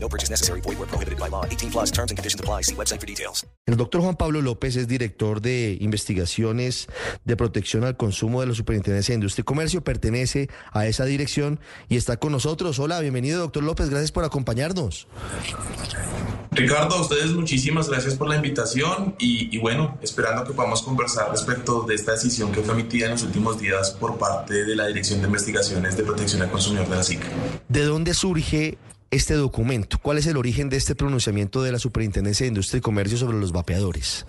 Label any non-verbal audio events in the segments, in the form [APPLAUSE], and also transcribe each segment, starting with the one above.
No purchase necessary. Void where prohibited by law. 18 plus terms and conditions apply. See website for details. El doctor Juan Pablo López es director de investigaciones de protección al consumo de la Superintendencia de Industria y Comercio. Pertenece a esa dirección y está con nosotros. Hola, bienvenido, doctor López. Gracias por acompañarnos. Ricardo, a ustedes muchísimas gracias por la invitación y, y, bueno, esperando que podamos conversar respecto de esta decisión que fue emitida en los últimos días por parte de la Dirección de Investigaciones de Protección al Consumidor de la SIC. ¿De dónde surge este documento? ¿Cuál es el origen de este pronunciamiento de la Superintendencia de Industria y Comercio sobre los vapeadores?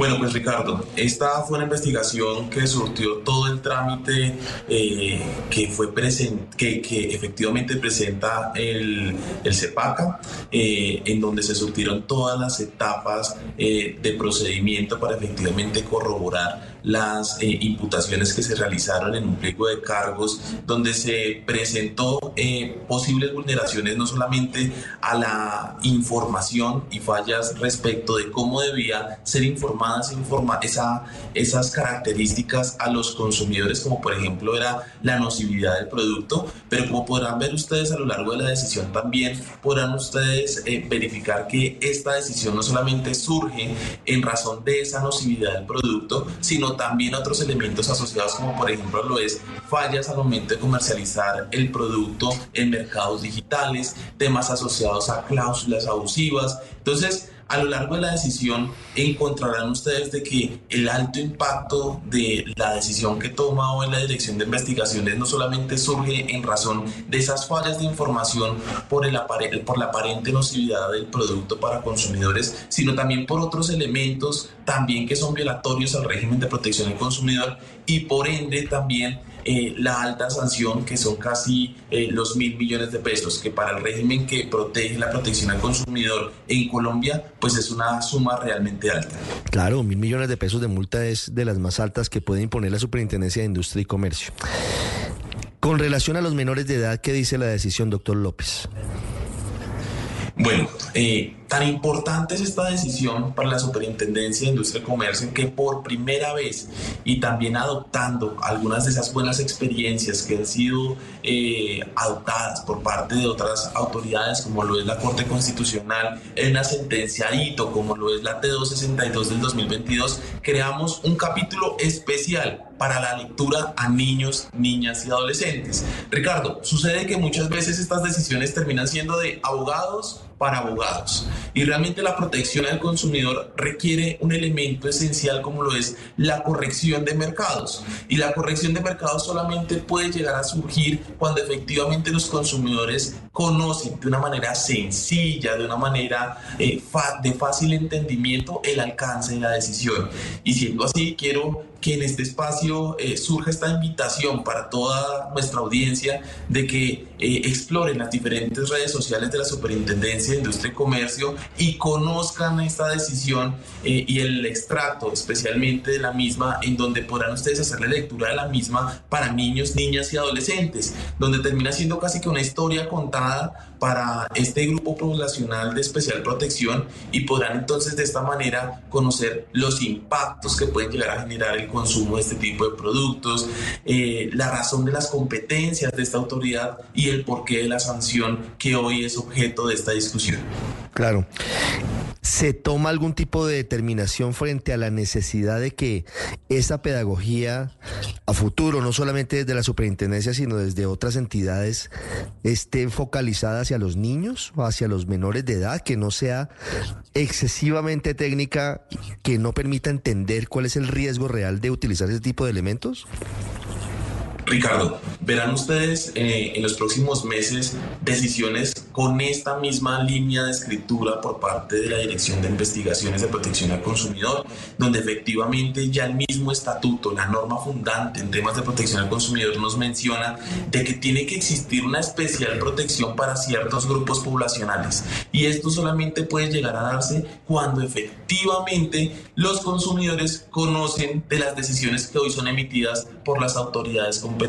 Bueno, pues Ricardo, esta fue una investigación que surtió todo el trámite eh, que fue present, que, efectivamente presenta el, el CEPACA, eh, en donde se surtieron todas las etapas eh, de procedimiento para efectivamente corroborar las eh, imputaciones que se realizaron en un pliego de cargos donde se presentó eh, posibles vulneraciones no solamente a la información y fallas respecto de cómo debía ser informada informa esa, esas características a los consumidores, como por ejemplo era la nocividad del producto, pero como podrán ver ustedes a lo largo de la decisión también podrán ustedes eh, verificar que esta decisión no solamente surge en razón de esa nocividad del producto, sino también otros elementos asociados como por ejemplo lo es fallas al momento de comercializar el producto en mercados digitales, temas asociados a cláusulas abusivas. Entonces, a lo largo de la decisión encontrarán ustedes de que el alto impacto de la decisión que toma hoy la Dirección de Investigaciones no solamente surge en razón de esas fallas de información por, el por la aparente nocividad del producto para consumidores, sino también por otros elementos también que son violatorios al régimen de protección del consumidor y por ende también eh, la alta sanción, que son casi eh, los mil millones de pesos, que para el régimen que protege la protección al consumidor en Colombia, pues es una suma realmente alta. Claro, mil millones de pesos de multa es de las más altas que puede imponer la Superintendencia de Industria y Comercio. Con relación a los menores de edad, ¿qué dice la decisión, doctor López? Bueno, eh, tan importante es esta decisión para la Superintendencia de Industria y Comercio que por primera vez y también adoptando algunas de esas buenas experiencias que han sido eh, adoptadas por parte de otras autoridades como lo es la Corte Constitucional en una sentencia hito como lo es la T262 del 2022, creamos un capítulo especial para la lectura a niños, niñas y adolescentes. Ricardo, sucede que muchas veces estas decisiones terminan siendo de abogados para abogados. Y realmente la protección al consumidor requiere un elemento esencial como lo es la corrección de mercados. Y la corrección de mercados solamente puede llegar a surgir cuando efectivamente los consumidores conocen de una manera sencilla, de una manera eh, de fácil entendimiento el alcance de la decisión. Y siendo así, quiero que en este espacio eh, surja esta invitación para toda nuestra audiencia de que eh, exploren las diferentes redes sociales de la Superintendencia de Industria y Comercio y conozcan esta decisión eh, y el extracto especialmente de la misma en donde podrán ustedes hacer la lectura de la misma para niños, niñas y adolescentes, donde termina siendo casi que una historia contada para este grupo poblacional de especial protección y podrán entonces de esta manera conocer los impactos que pueden llegar a generar el consumo de este tipo de productos, eh, la razón de las competencias de esta autoridad y el porqué de la sanción que hoy es objeto de esta discusión. Claro. ¿Se toma algún tipo de determinación frente a la necesidad de que esa pedagogía a futuro, no solamente desde la superintendencia, sino desde otras entidades, esté focalizada hacia los niños o hacia los menores de edad, que no sea excesivamente técnica, que no permita entender cuál es el riesgo real de utilizar ese tipo de elementos? Ricardo, verán ustedes eh, en los próximos meses decisiones con esta misma línea de escritura por parte de la Dirección de Investigaciones de Protección al Consumidor, donde efectivamente ya el mismo estatuto, la norma fundante en temas de protección al consumidor nos menciona de que tiene que existir una especial protección para ciertos grupos poblacionales. Y esto solamente puede llegar a darse cuando efectivamente los consumidores conocen de las decisiones que hoy son emitidas por las autoridades competentes.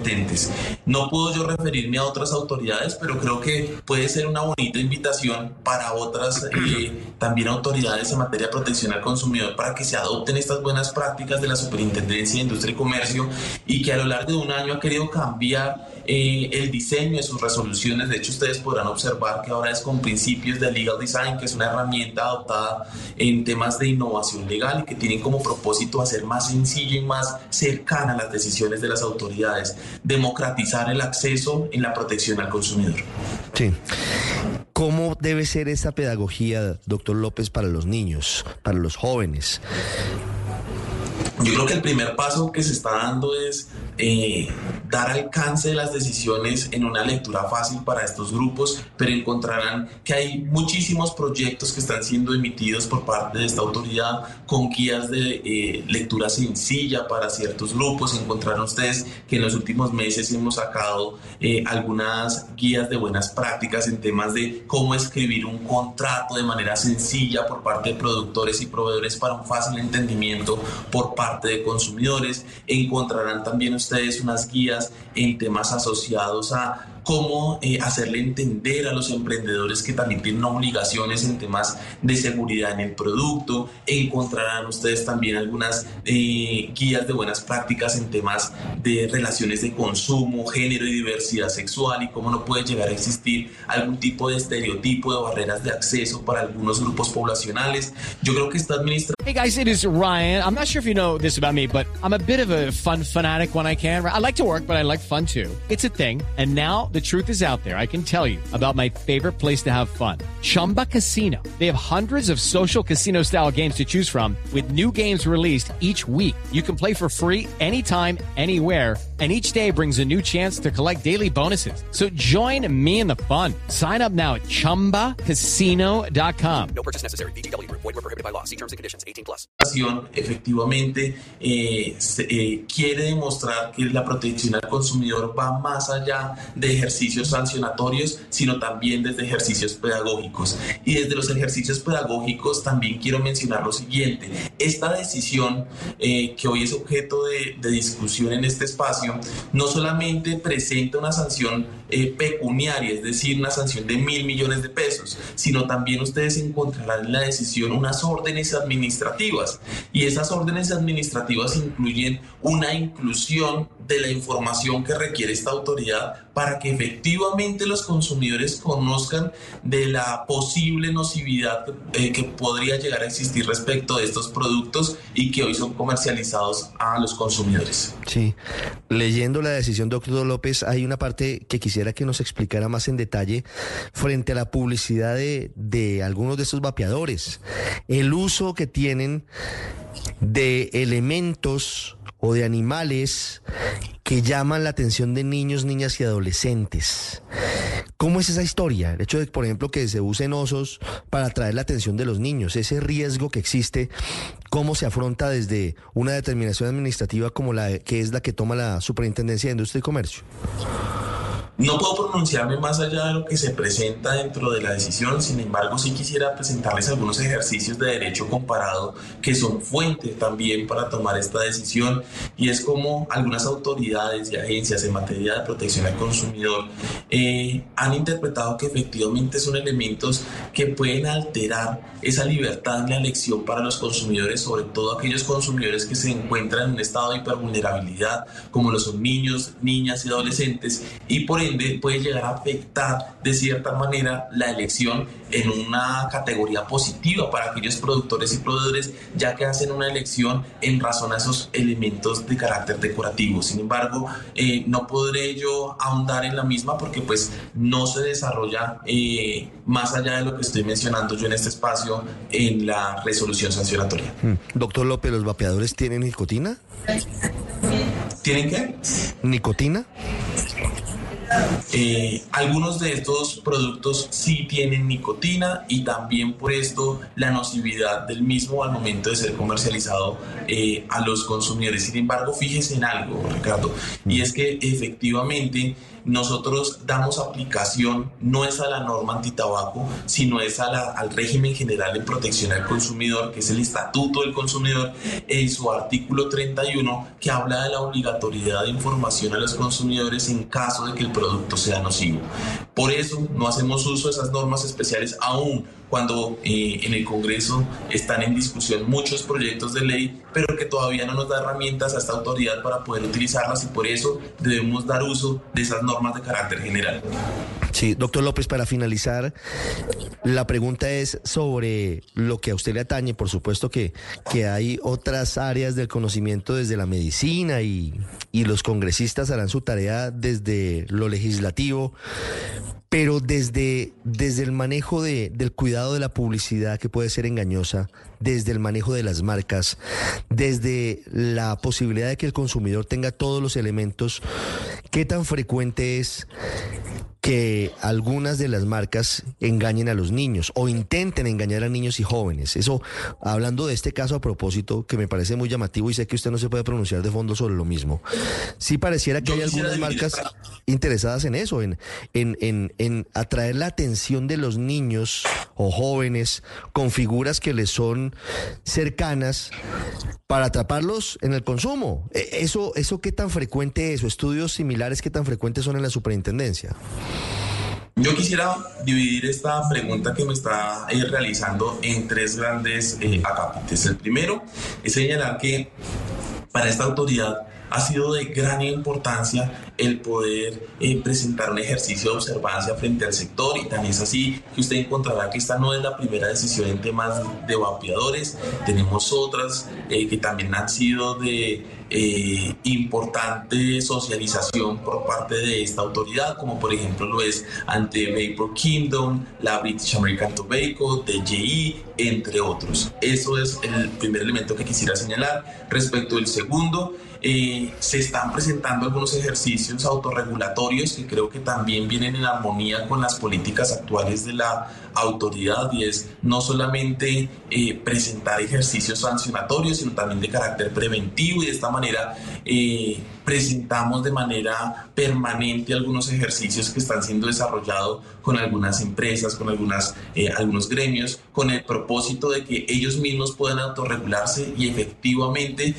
No puedo yo referirme a otras autoridades, pero creo que puede ser una bonita invitación para otras eh, [CLEARS THROAT] también autoridades en materia de protección al consumidor para que se adopten estas buenas prácticas de la Superintendencia de Industria y Comercio y que a lo largo de un año ha querido cambiar eh, el diseño de sus resoluciones. De hecho, ustedes podrán observar que ahora es con principios de legal design, que es una herramienta adoptada en temas de innovación legal y que tienen como propósito hacer más sencilla y más cercana las decisiones de las autoridades, democratizar el acceso en la protección al consumidor. Sí. ¿Cómo debe ser esa pedagogía, doctor López, para los niños, para los jóvenes? Yo creo que el primer paso que se está dando es eh, dar alcance de las decisiones en una lectura fácil para estos grupos, pero encontrarán que hay muchísimos proyectos que están siendo emitidos por parte de esta autoridad con guías de eh, lectura sencilla para ciertos grupos. Encontrarán ustedes que en los últimos meses hemos sacado eh, algunas guías de buenas prácticas en temas de cómo escribir un contrato de manera sencilla por parte de productores y proveedores para un fácil entendimiento por parte de consumidores. Encontrarán también ustedes unas guías en temas asociados a cómo eh, hacerle entender a los emprendedores que también tienen obligaciones en temas de seguridad en el producto. Encontrarán ustedes también algunas eh, guías de buenas prácticas en temas de relaciones de consumo, género y diversidad sexual y cómo no puede llegar a existir algún tipo de estereotipo de barreras de acceso para algunos grupos poblacionales. Yo creo que esta administración... Hey guys, it is Ryan. I'm not sure if you know this about me, but I'm a bit of a fun fanatic when I can. I like to work, but I like fun too. It's a thing. And now the truth is out there. I can tell you about my favorite place to have fun Chumba Casino. They have hundreds of social casino style games to choose from, with new games released each week. You can play for free anytime, anywhere, and each day brings a new chance to collect daily bonuses. So join me in the fun. Sign up now at chumbacasino.com. No purchase necessary. VGW Group. Void were prohibited by law. See terms and conditions. 18 plus. efectivamente eh, se- eh, quiere demostrar que la protección al consumidor va más allá de ejercicios sancionatorios, sino también desde ejercicios pedagógicos. Y desde los ejercicios pedagógicos también quiero mencionar lo siguiente. Esta decisión eh, que hoy es objeto de, de discusión en este no solamente presenta una sanción eh, pecuniaria, es decir, una sanción de mil millones de pesos, sino también ustedes encontrarán en la decisión unas órdenes administrativas. Y esas órdenes administrativas incluyen una inclusión de la información que requiere esta autoridad para que efectivamente los consumidores conozcan de la posible nocividad eh, que podría llegar a existir respecto de estos productos y que hoy son comercializados a los consumidores. Sí. Leyendo la decisión, doctor López, hay una parte que quisiera que nos explicara más en detalle frente a la publicidad de, de algunos de estos vapeadores. El uso que tienen de elementos o de animales que llaman la atención de niños, niñas y adolescentes. ¿Cómo es esa historia? El hecho de, por ejemplo, que se usen osos para atraer la atención de los niños, ese riesgo que existe, ¿cómo se afronta desde una determinación administrativa como la que es la que toma la Superintendencia de Industria y Comercio? No puedo pronunciarme más allá de lo que se presenta dentro de la decisión, sin embargo sí quisiera presentarles algunos ejercicios de derecho comparado que son fuente también para tomar esta decisión y es como algunas autoridades y agencias en materia de protección al consumidor eh, han interpretado que efectivamente son elementos que pueden alterar esa libertad en la elección para los consumidores, sobre todo aquellos consumidores que se encuentran en un estado de hipervulnerabilidad, como lo son niños, niñas y adolescentes, y por puede llegar a afectar de cierta manera la elección en una categoría positiva para aquellos productores y proveedores, ya que hacen una elección en razón a esos elementos de carácter decorativo. Sin embargo, eh, no podré yo ahondar en la misma porque pues no se desarrolla eh, más allá de lo que estoy mencionando yo en este espacio en la resolución sancionatoria. Mm. Doctor López, ¿los vapeadores tienen nicotina? ¿Tienen qué? ¿Nicotina? Eh, algunos de estos productos sí tienen nicotina y también por esto la nocividad del mismo al momento de ser comercializado eh, a los consumidores. Sin embargo, fíjese en algo, Ricardo, y es que efectivamente nosotros damos aplicación no es a la norma antitabaco, sino es a la, al régimen general de protección al consumidor, que es el Estatuto del Consumidor, en su artículo 31, que habla de la obligatoriedad de información a los consumidores en caso de que el producto sea nocivo. Por eso no hacemos uso de esas normas especiales aún cuando eh, en el Congreso están en discusión muchos proyectos de ley, pero que todavía no nos da herramientas a esta autoridad para poder utilizarlas y por eso debemos dar uso de esas normas de carácter general. Sí, doctor López, para finalizar, la pregunta es sobre lo que a usted le atañe. Por supuesto que, que hay otras áreas del conocimiento desde la medicina y, y los congresistas harán su tarea desde lo legislativo, pero desde, desde el manejo de, del cuidado de la publicidad que puede ser engañosa, desde el manejo de las marcas, desde la posibilidad de que el consumidor tenga todos los elementos, ¿qué tan frecuente es que algunas de las marcas engañen a los niños o intenten engañar a niños y jóvenes. Eso, hablando de este caso a propósito, que me parece muy llamativo y sé que usted no se puede pronunciar de fondo sobre lo mismo, sí pareciera que hay algunas marcas interesadas en eso, en, en, en, en atraer la atención de los niños o jóvenes con figuras que les son cercanas para atraparlos en el consumo. E, eso, eso qué tan frecuente es, o estudios similares qué tan frecuentes son en la superintendencia. Yo quisiera dividir esta pregunta que me está eh, realizando en tres grandes eh, acápites. El primero es señalar que para esta autoridad ha sido de gran importancia el poder eh, presentar un ejercicio de observancia frente al sector y tan es así que usted encontrará que esta no es la primera decisión en temas de vapeadores, tenemos otras eh, que también han sido de eh, importante socialización por parte de esta autoridad, como por ejemplo lo es ante Vapor Kingdom, la British American Tobacco, DJI, entre otros. Eso es el primer elemento que quisiera señalar. Respecto del segundo, eh, se están presentando algunos ejercicios autorregulatorios que creo que también vienen en armonía con las políticas actuales de la autoridad y es no solamente eh, presentar ejercicios sancionatorios, sino también de carácter preventivo y de esta manera eh, presentamos de manera permanente algunos ejercicios que están siendo desarrollados con algunas empresas, con algunas, algunos gremios, con el propósito de que ellos mismos puedan autorregularse y efectivamente,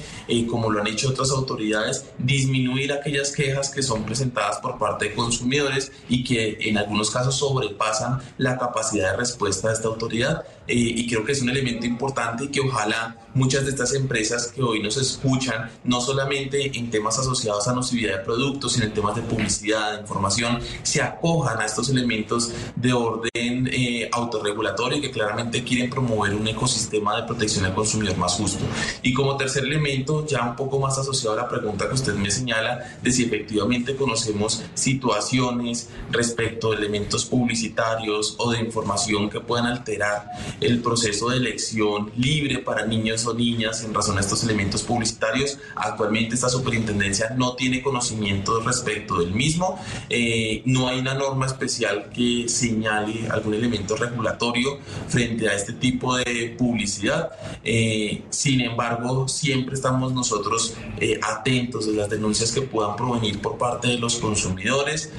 como lo han hecho otras autoridades disminuir aquellas quejas que son presentadas por parte de consumidores y que en algunos casos sobrepasan la capacidad de respuesta de esta autoridad. Eh, y creo que es un elemento importante y que ojalá muchas de estas empresas que hoy nos escuchan, no solamente en temas asociados a nocividad de productos, sino en temas de publicidad, de información, se acojan a estos elementos de orden eh, autorregulatorio que claramente quieren promover un ecosistema de protección al consumidor más justo. Y como tercer elemento, ya un poco más asociado a la pregunta que usted me señala de si efectivamente conocemos situaciones respecto de elementos publicitarios o de información que puedan alterar el proceso de elección libre para niños o niñas en razón a estos elementos publicitarios. Actualmente esta superintendencia no tiene conocimiento respecto del mismo. Eh, no hay una norma especial que señale algún elemento regulatorio frente a este tipo de publicidad. Eh, sin embargo, siempre estamos nosotros eh, atentos de las denuncias que puedan provenir por parte de los consumidores,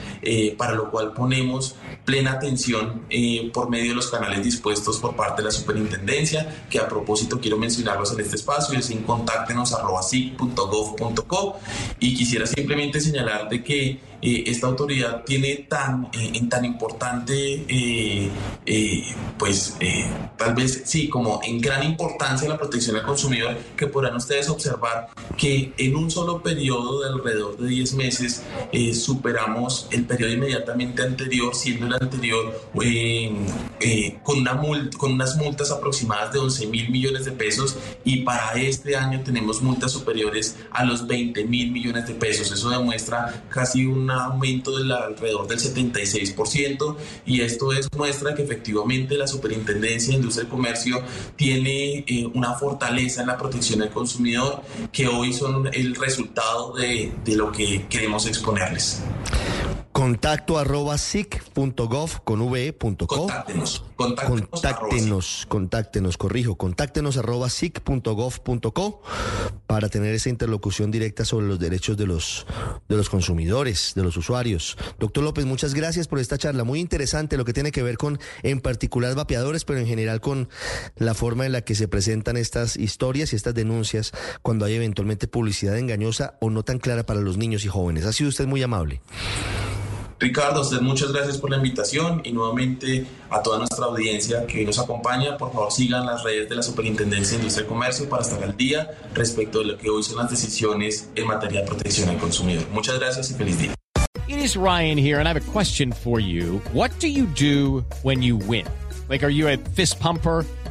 para lo cual ponemos plena atención por medio de los canales dispuestos por parte de la superintendencia, que a propósito quiero mencionarlos en este espacio, es en contáctenos.gov.co y quisiera simplemente señalar de que eh, esta autoridad tiene tan, eh, en tan importante, eh, pues tal vez sí, como en gran importancia la protección al consumidor, que podrán ustedes observar que en un solo periodo de alrededor de 10 meses superamos el periodo inmediatamente anterior, siendo el anterior, eh, eh, con, una con unas multas aproximadas de 11 mil millones de pesos y para este año tenemos multas superiores a los 20 mil millones de pesos. Eso demuestra casi un aumento del alrededor del 76% y esto es muestra que efectivamente la Superintendencia de Industria y Comercio tiene eh, una fortaleza en la protección del consumidor que hoy son el resultado de, de lo que queremos exponerles. Contacto arroba sic.gov con v.co. Contáctenos. Contáctenos, contáctenos, contáctenos, corrijo, contáctenos arroba sic.gov.co para tener esa interlocución directa sobre los derechos de los, de los consumidores, de los usuarios. Doctor López, muchas gracias por esta charla. Muy interesante lo que tiene que ver con, en particular, vapeadores, pero en general con la forma en la que se presentan estas historias y estas denuncias cuando hay eventualmente publicidad engañosa o no tan clara para los niños y jóvenes. Ha sido usted muy amable. Ricardo, muchas gracias por la invitación y nuevamente a toda nuestra audiencia que nos acompaña, por favor sigan las redes de la Superintendencia de Industria y Comercio para estar al día respecto de lo que hoy son las decisiones en materia de protección al consumidor. Muchas gracias y feliz día. It is Ryan here and I have a question for you. What do you do when you win? Like are you a fist pumper?